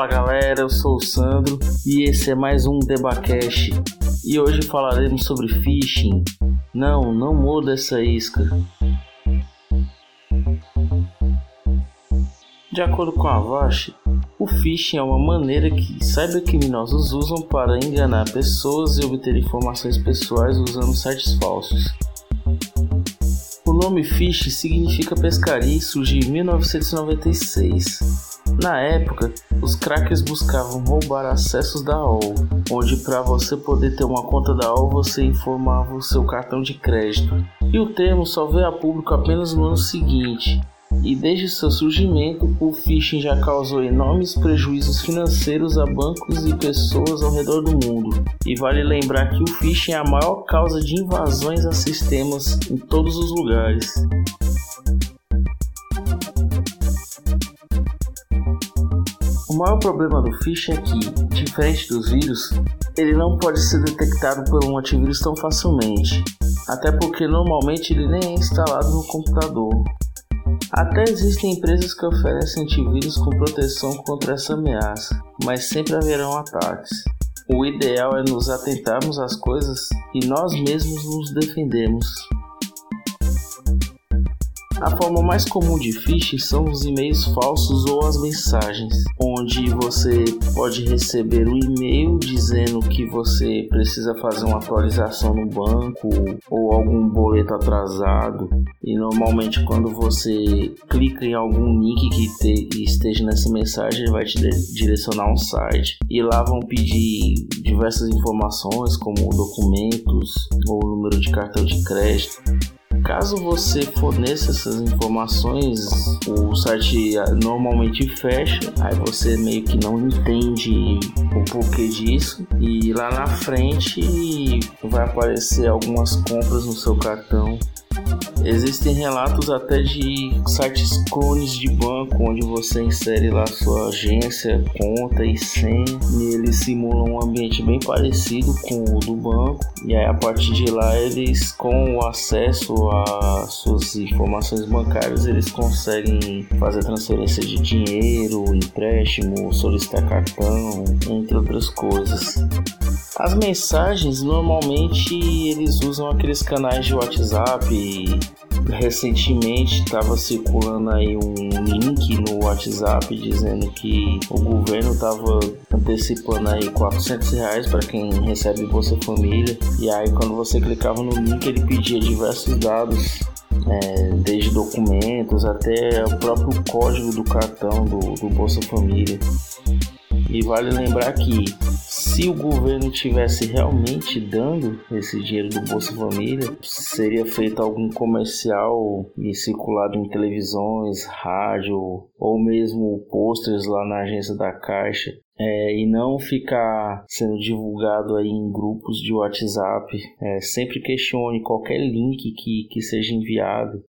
Fala galera, eu sou o Sandro e esse é mais um Debacash e hoje falaremos sobre phishing. Não, não muda essa isca. De acordo com a Avast, o phishing é uma maneira que cybercriminosos usam para enganar pessoas e obter informações pessoais usando sites falsos. O nome phishing significa pescaria e surgiu em 1996. Na época, os crackers buscavam roubar acessos da AOL, onde para você poder ter uma conta da AOL você informava o seu cartão de crédito. E o termo só veio a público apenas no ano seguinte. E desde seu surgimento, o phishing já causou enormes prejuízos financeiros a bancos e pessoas ao redor do mundo. E vale lembrar que o phishing é a maior causa de invasões a sistemas em todos os lugares. Maior problema do phishing é que, diferente dos vírus, ele não pode ser detectado por um antivírus tão facilmente, até porque normalmente ele nem é instalado no computador. Até existem empresas que oferecem antivírus com proteção contra essa ameaça, mas sempre haverão ataques. O ideal é nos atentarmos às coisas e nós mesmos nos defendemos. A forma mais comum de phishing são os e-mails falsos ou as mensagens, onde você pode receber um e-mail dizendo que você precisa fazer uma atualização no banco ou algum boleto atrasado. E normalmente quando você clica em algum link que te, esteja nessa mensagem, ele vai te direcionar um site e lá vão pedir diversas informações como documentos ou número de cartão de crédito. Caso você forneça essas informações, o site normalmente fecha, aí você meio que não entende o porquê disso, e lá na frente vai aparecer algumas compras no seu cartão Existem relatos até de sites clones de banco onde você insere lá sua agência, conta e senha e eles simulam um ambiente bem parecido com o do banco e aí a partir de lá eles com o acesso às suas informações bancárias eles conseguem fazer transferência de dinheiro, empréstimo, solicitar cartão, entre outras coisas. As mensagens normalmente eles usam aqueles canais de WhatsApp. Recentemente estava circulando aí um link no WhatsApp dizendo que o governo estava antecipando aí 400 reais para quem recebe Bolsa Família. E aí quando você clicava no link ele pedia diversos dados é, desde documentos até o próprio código do cartão do, do Bolsa Família. E vale lembrar que se o governo tivesse realmente dando esse dinheiro do Bolsa Família, seria feito algum comercial e circulado em televisões, rádio ou mesmo posters lá na agência da Caixa é, e não ficar sendo divulgado aí em grupos de WhatsApp. É, sempre questione qualquer link que, que seja enviado.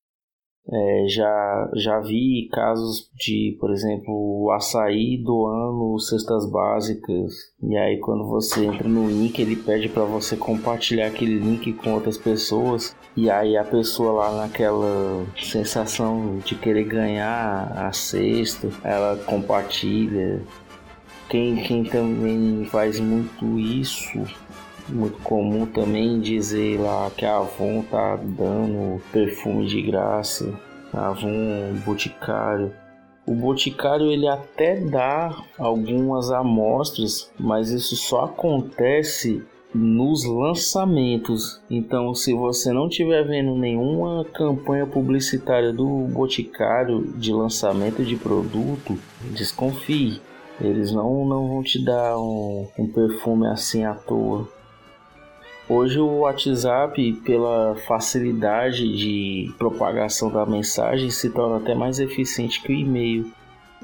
É, já, já vi casos de, por exemplo, o açaí doando cestas básicas. E aí, quando você entra no link, ele pede para você compartilhar aquele link com outras pessoas. E aí, a pessoa lá naquela sensação de querer ganhar a cesta, ela compartilha. Quem, quem também faz muito isso muito comum também dizer lá que a Avon tá dando perfume de graça, a Avon Boticário. O Boticário ele até dá algumas amostras, mas isso só acontece nos lançamentos. Então, se você não estiver vendo nenhuma campanha publicitária do Boticário de lançamento de produto, desconfie. Eles não, não vão te dar um, um perfume assim à toa. Hoje o WhatsApp, pela facilidade de propagação da mensagem, se torna até mais eficiente que o e-mail.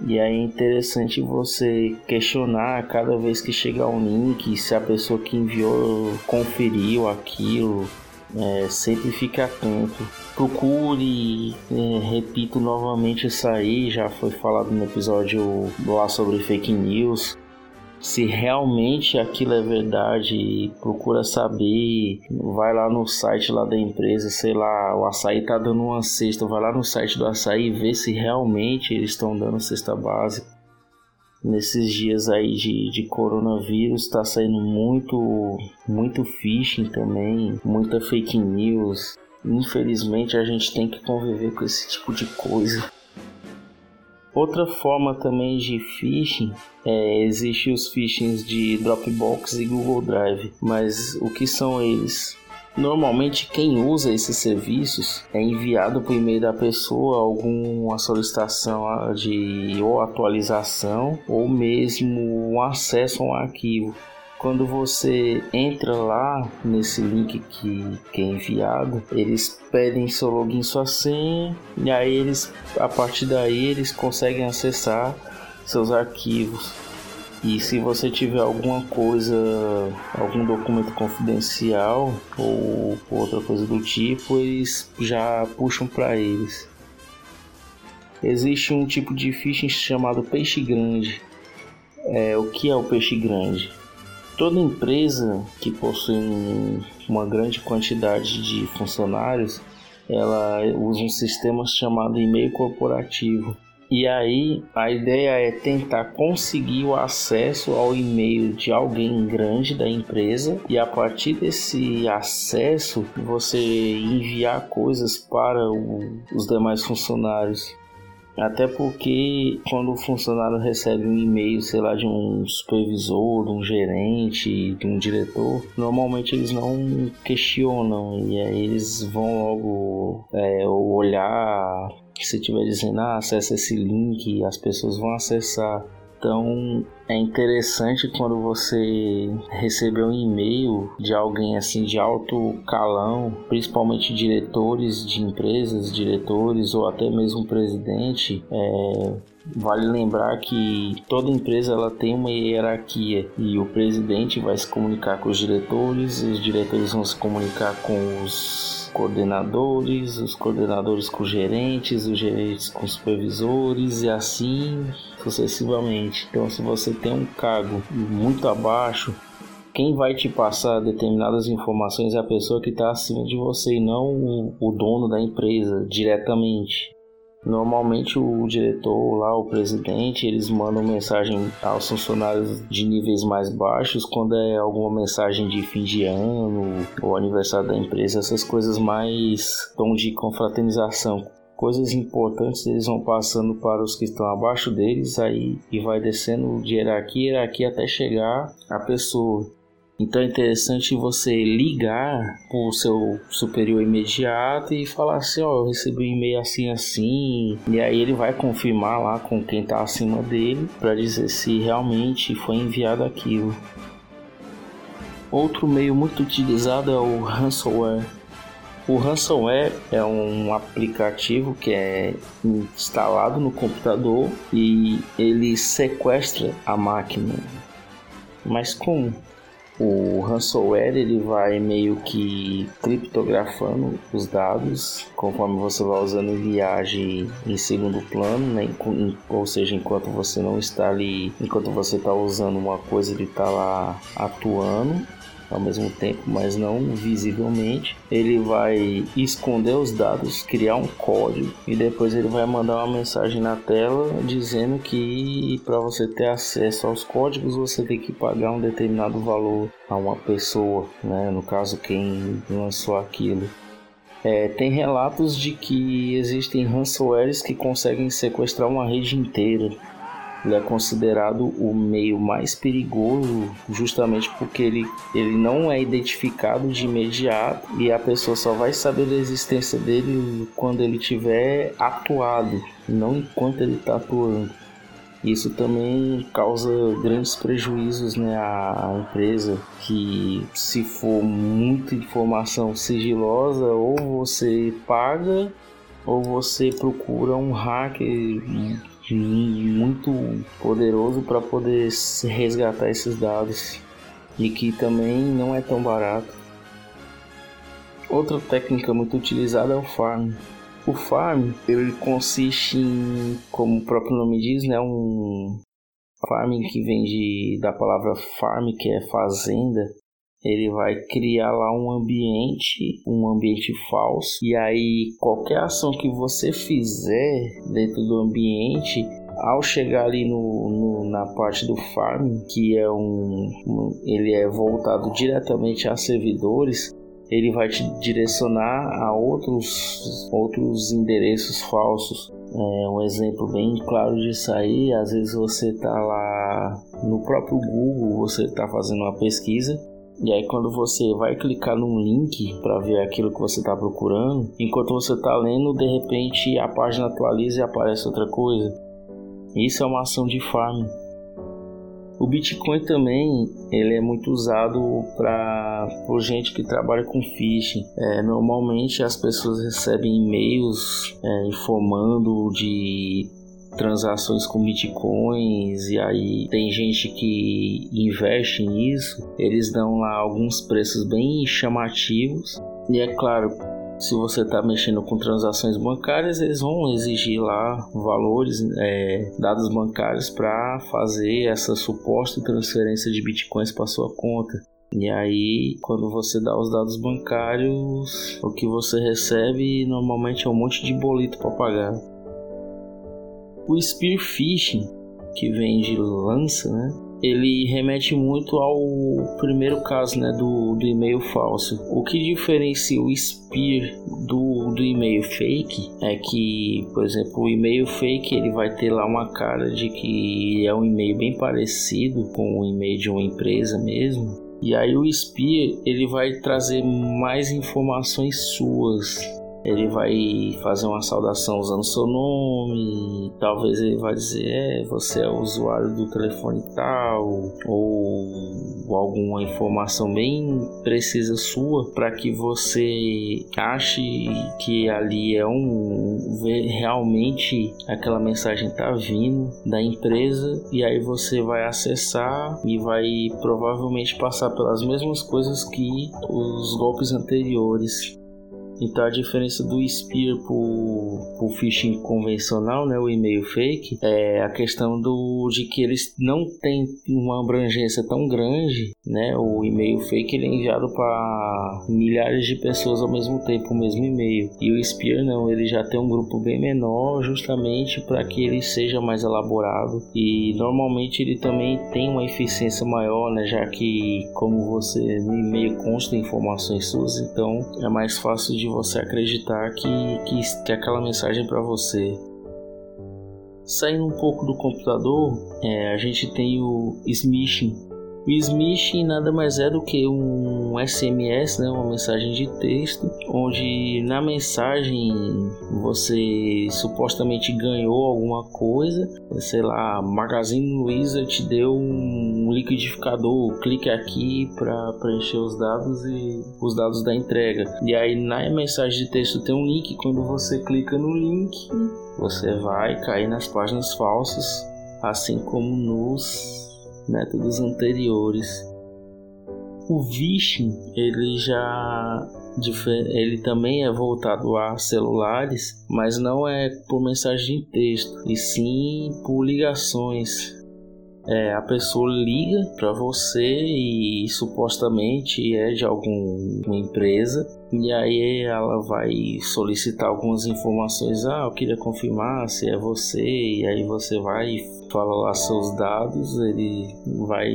E aí é interessante você questionar cada vez que chegar um link se a pessoa que enviou conferiu aquilo. É, sempre fique atento. Procure, é, repito novamente isso aí, já foi falado no episódio lá sobre fake news se realmente aquilo é verdade, procura saber, vai lá no site lá da empresa, sei lá, o açaí tá dando uma cesta, vai lá no site do açaí e vê se realmente eles estão dando cesta básica. Nesses dias aí de, de coronavírus está saindo muito, muito phishing também, muita fake news. Infelizmente a gente tem que conviver com esse tipo de coisa. Outra forma também de phishing é, existe os phishings de Dropbox e Google Drive, mas o que são eles? Normalmente quem usa esses serviços é enviado por e-mail da pessoa alguma solicitação de ou atualização ou mesmo um acesso a um arquivo. Quando você entra lá nesse link que, que é enviado, eles pedem seu login, sua senha, e aí eles, a partir daí, eles conseguem acessar seus arquivos. E se você tiver alguma coisa, algum documento confidencial ou outra coisa do tipo, eles já puxam para eles. Existe um tipo de phishing chamado peixe grande. É, o que é o peixe grande? Toda empresa que possui um, uma grande quantidade de funcionários, ela usa um sistema chamado e-mail corporativo. E aí a ideia é tentar conseguir o acesso ao e-mail de alguém grande da empresa e a partir desse acesso você enviar coisas para o, os demais funcionários. Até porque quando o funcionário recebe um e-mail, sei lá, de um supervisor, de um gerente, de um diretor, normalmente eles não questionam e aí eles vão logo é, olhar se tiver dizendo, ah, acessa esse link, as pessoas vão acessar. Então é interessante quando você receber um e-mail de alguém assim de alto calão, principalmente diretores de empresas, diretores ou até mesmo presidente. É, vale lembrar que toda empresa ela tem uma hierarquia e o presidente vai se comunicar com os diretores, os diretores vão se comunicar com os coordenadores, os coordenadores com gerentes, os gerentes com supervisores e assim sucessivamente. Então, se você tem um cargo muito abaixo, quem vai te passar determinadas informações é a pessoa que está acima de você e não o dono da empresa diretamente. Normalmente o diretor lá, o presidente, eles mandam mensagem aos funcionários de níveis mais baixos quando é alguma mensagem de fim de ano ou aniversário da empresa, essas coisas mais tom de confraternização. Coisas importantes eles vão passando para os que estão abaixo deles aí e vai descendo de hierarquia, hierarquia até chegar a pessoa. Então é interessante você ligar para o seu superior imediato e falar assim, ó, oh, eu recebi um e-mail assim assim, e aí ele vai confirmar lá com quem está acima dele para dizer se realmente foi enviado aquilo. Outro meio muito utilizado é o ransomware. O ransomware é um aplicativo que é instalado no computador e ele sequestra a máquina. Mas como? O ransomware ele vai meio que criptografando os dados conforme você vai usando em viagem em segundo plano, né? ou seja, enquanto você não está ali, enquanto você está usando uma coisa ele está lá atuando ao mesmo tempo, mas não visivelmente. Ele vai esconder os dados, criar um código e depois ele vai mandar uma mensagem na tela dizendo que para você ter acesso aos códigos você tem que pagar um determinado valor a uma pessoa, né? No caso quem lançou aquilo. É, tem relatos de que existem ransomwares que conseguem sequestrar uma rede inteira ele é considerado o meio mais perigoso justamente porque ele, ele não é identificado de imediato e a pessoa só vai saber da existência dele quando ele tiver atuado, não enquanto ele está atuando. Isso também causa grandes prejuízos né, à empresa, que se for muita informação sigilosa, ou você paga, ou você procura um hacker muito poderoso para poder resgatar esses dados e que também não é tão barato. Outra técnica muito utilizada é o farm. O farm ele consiste em, como o próprio nome diz, né, um farming que vem de, da palavra farm, que é fazenda, ele vai criar lá um ambiente, um ambiente falso, e aí qualquer ação que você fizer dentro do ambiente, ao chegar ali no, no, na parte do farming, que é um, um, ele é voltado diretamente a servidores, ele vai te direcionar a outros outros endereços falsos. É um exemplo bem claro disso aí, às vezes você está lá no próprio Google, você está fazendo uma pesquisa e aí quando você vai clicar num link para ver aquilo que você está procurando, enquanto você está lendo, de repente a página atualiza e aparece outra coisa. Isso é uma ação de farm. O Bitcoin também ele é muito usado para por gente que trabalha com phishing. É, normalmente as pessoas recebem e-mails é, informando de transações com bitcoins e aí tem gente que investe nisso, eles dão lá alguns preços bem chamativos. E é claro, se você está mexendo com transações bancárias, eles vão exigir lá valores, é, dados bancários para fazer essa suposta transferência de bitcoins para sua conta. E aí, quando você dá os dados bancários, o que você recebe normalmente é um monte de boleto para pagar. O spear phishing, que vem de lança, né? Ele remete muito ao primeiro caso, né, do, do e-mail falso. O que diferencia o spear do, do e-mail fake é que, por exemplo, o e-mail fake ele vai ter lá uma cara de que é um e-mail bem parecido com o e-mail de uma empresa mesmo. E aí o spear ele vai trazer mais informações suas ele vai fazer uma saudação usando seu nome, talvez ele vai dizer, é, você é usuário do telefone tal, ou alguma informação bem precisa sua para que você ache que ali é um realmente aquela mensagem tá vindo da empresa e aí você vai acessar e vai provavelmente passar pelas mesmas coisas que os golpes anteriores então a diferença do Spear pro, pro phishing convencional, né, o e-mail fake, é a questão do de que eles não têm uma abrangência tão grande, né? O e-mail fake ele é enviado para milhares de pessoas ao mesmo tempo, o mesmo e-mail. E o Spear não, ele já tem um grupo bem menor, justamente para que ele seja mais elaborado e normalmente ele também tem uma eficiência maior, né? Já que como você no e-mail consta informações suas, então é mais fácil de você acreditar que, que, que aquela mensagem é para você. Saindo um pouco do computador, é, a gente tem o smishing, o smishing nada mais é do que um SMS, né, uma mensagem de texto, onde na mensagem você supostamente ganhou alguma coisa, sei lá, Magazine Luiza te deu um liquidificador, clique aqui para preencher os dados e os dados da entrega. E aí na mensagem de texto tem um link, quando você clica no link, você vai cair nas páginas falsas, assim como nos métodos anteriores. O phishing ele já ele também é voltado a celulares, mas não é por mensagem de texto, e sim por ligações. É, a pessoa liga para você e supostamente é de alguma empresa e aí ela vai solicitar algumas informações. Ah, eu queria confirmar se é você. E aí você vai fala lá seus dados, ele vai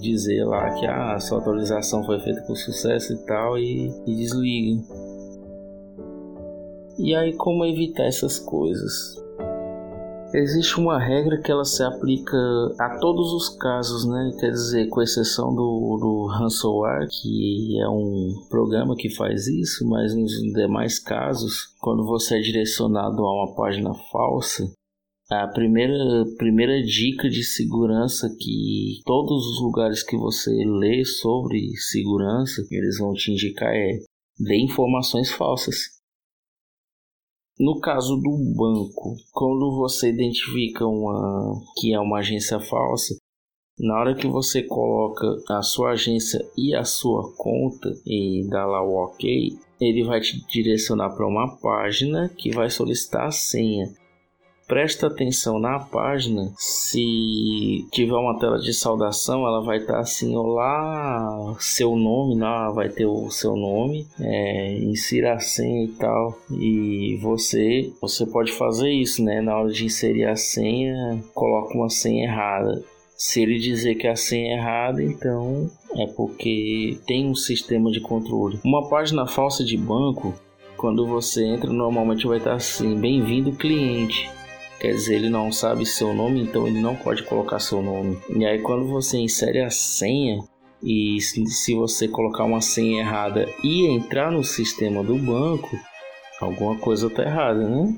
dizer lá que ah, a sua atualização foi feita com sucesso e tal e, e desliga. E aí como evitar essas coisas? Existe uma regra que ela se aplica a todos os casos, né? Quer dizer, com exceção do, do que é um programa que faz isso, mas nos demais casos, quando você é direcionado a uma página falsa, a primeira, primeira dica de segurança que todos os lugares que você lê sobre segurança, eles vão te indicar é dê informações falsas. No caso do banco, quando você identifica uma que é uma agência falsa, na hora que você coloca a sua agência e a sua conta e dá lá o OK, ele vai te direcionar para uma página que vai solicitar a senha. Presta atenção na página. Se tiver uma tela de saudação, ela vai estar tá assim: Olá, seu nome, lá vai ter o seu nome, é, insira a senha e tal. E você, você pode fazer isso, né? Na hora de inserir a senha, coloca uma senha errada. Se ele dizer que a senha é errada, então é porque tem um sistema de controle. Uma página falsa de banco, quando você entra, normalmente vai estar assim: bem-vindo cliente. Quer dizer, ele não sabe seu nome, então ele não pode colocar seu nome. E aí, quando você insere a senha, e se você colocar uma senha errada e entrar no sistema do banco, alguma coisa tá errada, né?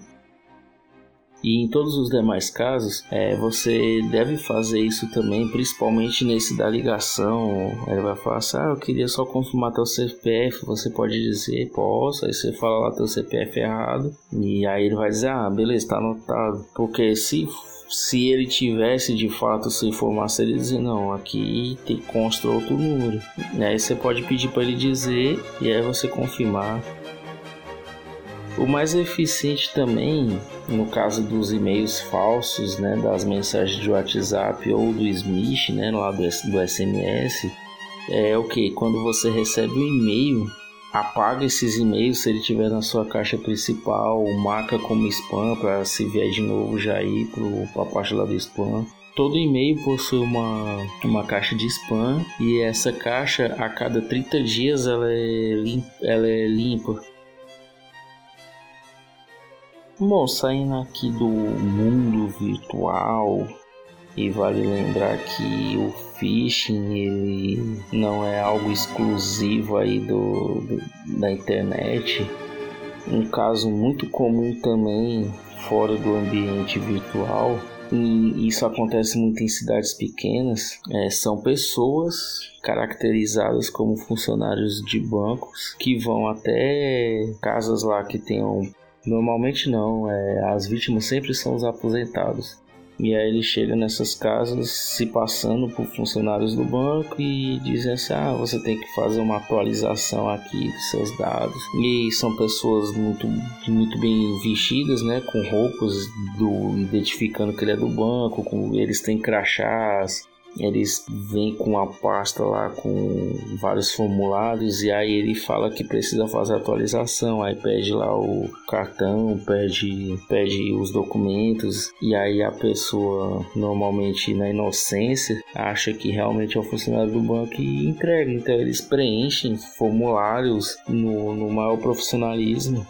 E em todos os demais casos, é, você deve fazer isso também, principalmente nesse da ligação. Ele vai falar assim: ah, eu queria só confirmar teu CPF. Você pode dizer, posso. Aí você fala lá teu CPF errado. E aí ele vai dizer: ah, beleza, tá anotado. Porque se se ele tivesse de fato essa informação, ele dizer não, aqui tem consta outro número. Aí você pode pedir para ele dizer e aí você confirmar. O mais eficiente também, no caso dos e-mails falsos, né, das mensagens de WhatsApp ou do Smith, né, lá do, do SMS, é o que? Quando você recebe um e-mail, apaga esses e-mails se ele tiver na sua caixa principal, marca como spam para se vier de novo já ir para a parte lá do spam. Todo e-mail possui uma, uma caixa de spam e essa caixa a cada 30 dias ela é, lim, ela é limpa Bom, saindo aqui do mundo virtual, e vale lembrar que o phishing ele não é algo exclusivo aí do, do, da internet. Um caso muito comum também fora do ambiente virtual e isso acontece muito em cidades pequenas, é, são pessoas caracterizadas como funcionários de bancos que vão até casas lá que tenham Normalmente não, é, as vítimas sempre são os aposentados. E aí ele chega nessas casas se passando por funcionários do banco e dizem assim: ah, você tem que fazer uma atualização aqui dos seus dados. E são pessoas muito, muito bem vestidas, né? Com roupas do identificando que ele é do banco, com, eles têm crachás, eles vêm com a pasta lá com vários formulários e aí ele fala que precisa fazer atualização, aí pede lá o cartão, pede, pede os documentos e aí a pessoa normalmente na inocência acha que realmente é o funcionário do banco e entrega, então eles preenchem formulários no, no maior profissionalismo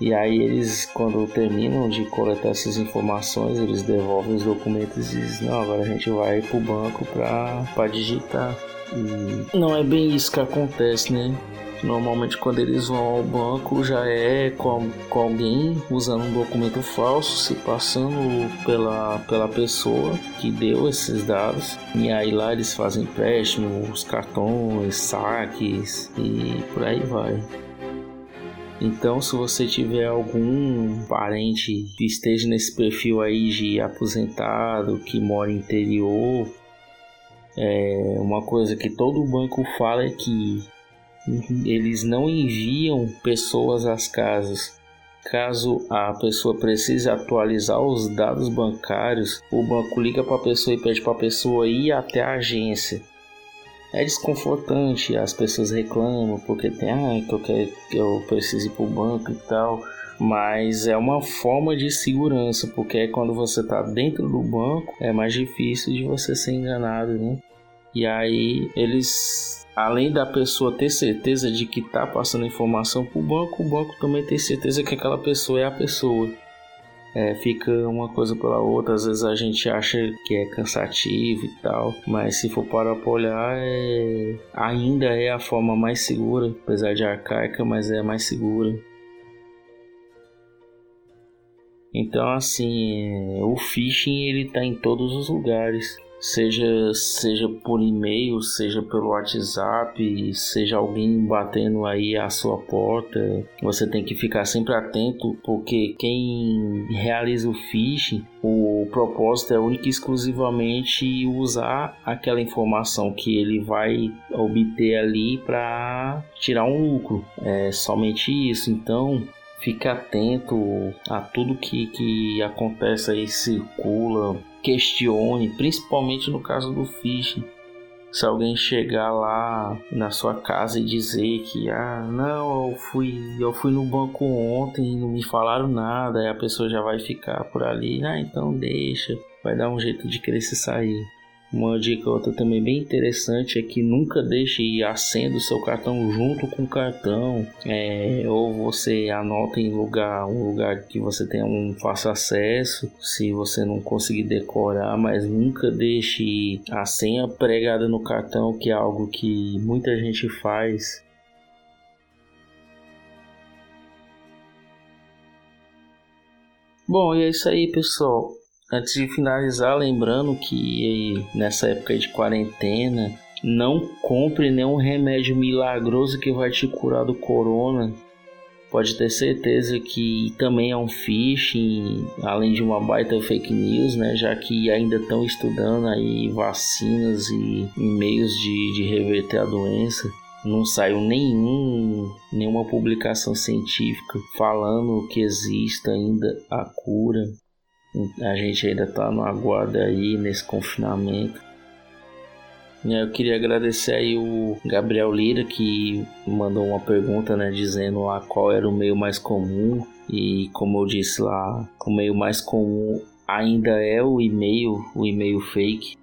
e aí eles, quando terminam de coletar essas informações, eles devolvem os documentos e dizem, não, agora a gente vai pro banco para digitar. E não é bem isso que acontece, né? Normalmente quando eles vão ao banco já é com, com alguém usando um documento falso, se passando pela, pela pessoa que deu esses dados. E aí lá eles fazem empréstimos, cartões, saques e por aí vai. Então, se você tiver algum parente que esteja nesse perfil aí de aposentado, que mora no interior, é uma coisa que todo banco fala é que eles não enviam pessoas às casas. Caso a pessoa precise atualizar os dados bancários, o banco liga para a pessoa e pede para a pessoa ir até a agência é desconfortante, as pessoas reclamam porque tem, ah, que eu, quero, que eu preciso ir pro banco e tal. Mas é uma forma de segurança, porque é quando você está dentro do banco é mais difícil de você ser enganado, né? E aí eles, além da pessoa ter certeza de que está passando informação para o banco, o banco também tem certeza que aquela pessoa é a pessoa é, fica uma coisa pela outra. Às vezes a gente acha que é cansativo e tal, mas se for para olhar, é... ainda é a forma mais segura, apesar de arcaica, mas é a mais segura. Então, assim, é... o phishing ele tá em todos os lugares seja seja por e-mail, seja pelo WhatsApp, seja alguém batendo aí a sua porta, você tem que ficar sempre atento porque quem realiza o phishing, o propósito é único e exclusivamente usar aquela informação que ele vai obter ali para tirar um lucro. É somente isso. Então, fique atento a tudo que, que acontece aí, circula, questione, principalmente no caso do phishing. Se alguém chegar lá na sua casa e dizer que ah, não, eu fui, eu fui no banco ontem e não me falaram nada, aí a pessoa já vai ficar por ali, ah, então deixa, vai dar um jeito de querer se sair. Uma dica outra também bem interessante é que nunca deixe a senha do seu cartão junto com o cartão, é, ou você anota em lugar um lugar que você tenha um fácil acesso, se você não conseguir decorar, mas nunca deixe a senha pregada no cartão, que é algo que muita gente faz. Bom, e é isso aí, pessoal. Antes de finalizar, lembrando que nessa época de quarentena, não compre nenhum remédio milagroso que vai te curar do corona. Pode ter certeza que também é um phishing, além de uma baita fake news, né? Já que ainda estão estudando aí vacinas e meios de, de reverter a doença não saiu nenhum, nenhuma publicação científica falando que exista ainda a cura. A gente ainda tá no aguardo aí nesse confinamento. Eu queria agradecer aí o Gabriel Lira que mandou uma pergunta, né, dizendo lá qual era o meio mais comum e como eu disse lá, o meio mais comum ainda é o e-mail, o e-mail fake.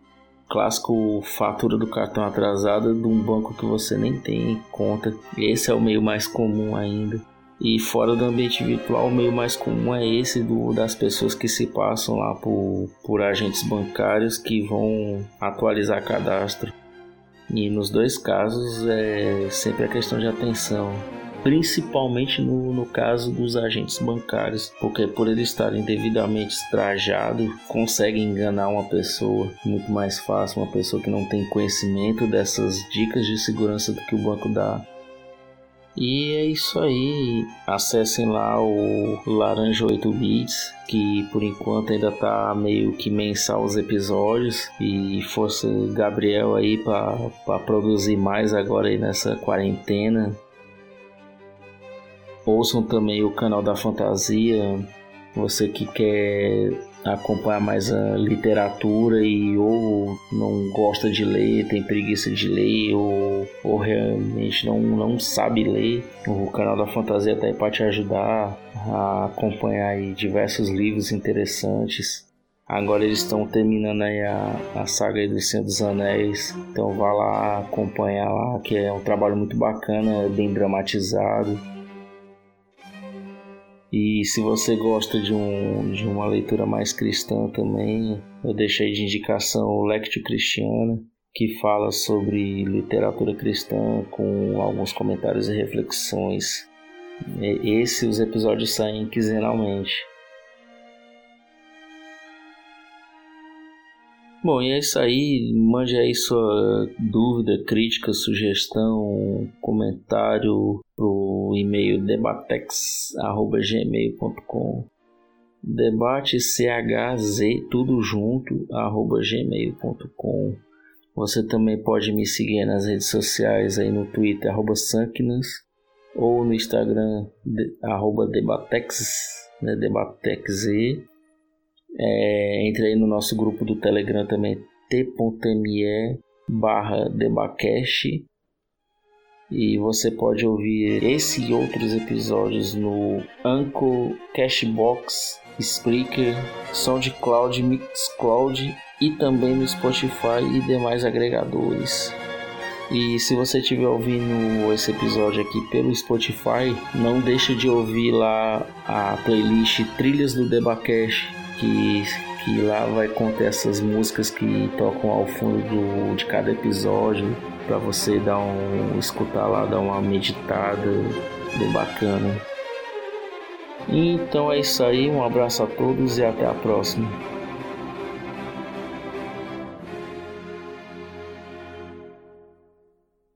Clássico fatura do cartão atrasada de um banco que você nem tem conta. Esse é o meio mais comum ainda. E fora do ambiente virtual, o meio mais comum é esse do, das pessoas que se passam lá por, por agentes bancários que vão atualizar cadastro. E nos dois casos é sempre a questão de atenção, principalmente no, no caso dos agentes bancários, porque por eles estarem devidamente trajados, conseguem enganar uma pessoa muito mais fácil, uma pessoa que não tem conhecimento dessas dicas de segurança do que o banco dá. E é isso aí. Acessem lá o Laranja 8 Bits, que por enquanto ainda tá meio que mensal os episódios. E força Gabriel aí para produzir mais agora aí nessa quarentena. Ouçam também o canal da Fantasia. Você que quer acompanhar mais a literatura e ou não gosta de ler, tem preguiça de ler ou, ou realmente não, não sabe ler, o canal da Fantasia está aí para te ajudar a acompanhar diversos livros interessantes. Agora eles estão terminando aí a, a saga do Senhor dos Anéis, então vá lá acompanhar lá, que é um trabalho muito bacana, bem dramatizado e se você gosta de, um, de uma leitura mais cristã também, eu deixei de indicação o Lectio Cristiana, que fala sobre literatura cristã com alguns comentários e reflexões. Esse os episódios saem quinzenalmente. Bom, e é isso aí. Mande aí sua dúvida, crítica, sugestão, comentário pro e-mail debatex@gmail.com. Debate chz tudo junto arroba gmail.com. Você também pode me seguir nas redes sociais aí no Twitter arroba ou no Instagram de, arroba debatex, né, debatex é, entre aí no nosso grupo do Telegram também, t.me barra debacast. E você pode ouvir esse e outros episódios no Anchor, Cashbox, Spreaker, SoundCloud, Mixcloud e também no Spotify e demais agregadores. E se você estiver ouvindo esse episódio aqui pelo Spotify, não deixe de ouvir lá a playlist Trilhas do Debacash que, que lá vai conter essas músicas que tocam ao fundo do, de cada episódio para você dar um escutar lá, dar uma meditada bem bacana. Então é isso aí, um abraço a todos e até a próxima.